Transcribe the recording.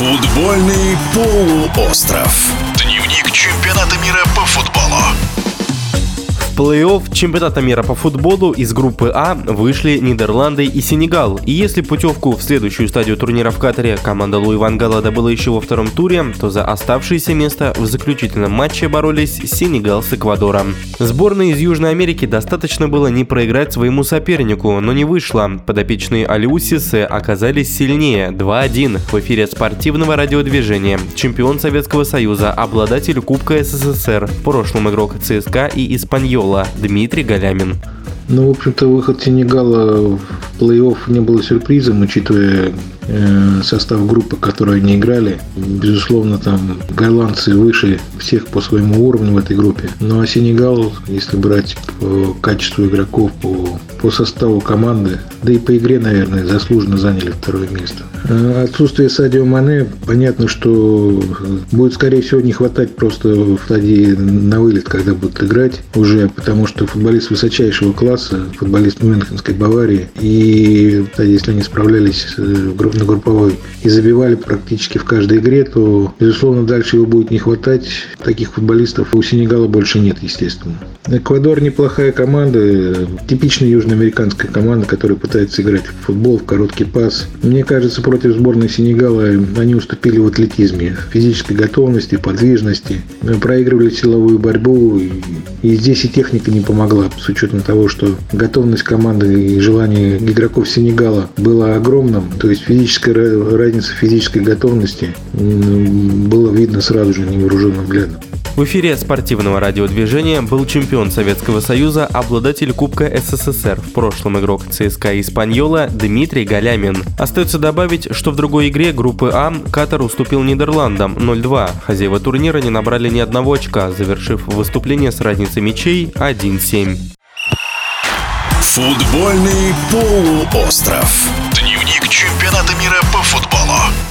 Футбольный полуостров. Дневник чемпионата мира по футболу плей-офф чемпионата мира по футболу из группы А вышли Нидерланды и Сенегал. И если путевку в следующую стадию турнира в Катаре команда Луи Ван Гала добыла еще во втором туре, то за оставшееся место в заключительном матче боролись Сенегал с Эквадором. Сборной из Южной Америки достаточно было не проиграть своему сопернику, но не вышло. Подопечные Алиусисы оказались сильнее 2-1 в эфире спортивного радиодвижения. Чемпион Советского Союза, обладатель Кубка СССР, в прошлом игрок ЦСКА и Испаньола Сенегала Дмитрий Галямин. Ну, в общем-то, выход Сенегала в плей-офф не было сюрпризом, учитывая Э, состав группы, которые они играли. Безусловно, там голландцы выше всех по своему уровню в этой группе. Ну а Сенегал, если брать по качеству игроков, по, по составу команды, да и по игре, наверное, заслуженно заняли второе место. А отсутствие Садио Мане, понятно, что будет, скорее всего, не хватать просто в стадии на вылет, когда будут играть уже, потому что футболист высочайшего класса, футболист Мюнхенской Баварии, и если они справлялись группе на групповой и забивали практически в каждой игре, то, безусловно, дальше его будет не хватать. Таких футболистов у Сенегала больше нет, естественно. Эквадор неплохая команда, типичная южноамериканская команда, которая пытается играть в футбол, в короткий пас. Мне кажется, против сборной Сенегала они уступили в атлетизме, физической готовности, подвижности. Проигрывали силовую борьбу, и, здесь и техника не помогла, с учетом того, что готовность команды и желание игроков Сенегала было огромным, то есть физическая разница физической готовности было видно сразу же невооруженным взглядом. В эфире спортивного радиодвижения был чемпион Советского Союза, обладатель Кубка СССР, в прошлом игрок ЦСКА Испаньола Дмитрий Галямин. Остается добавить, что в другой игре группы А Катар уступил Нидерландам 0-2. Хозяева турнира не набрали ни одного очка, завершив выступление с разницей мячей 1-7. Футбольный полуостров. Дневник чемпионата мира по футболу.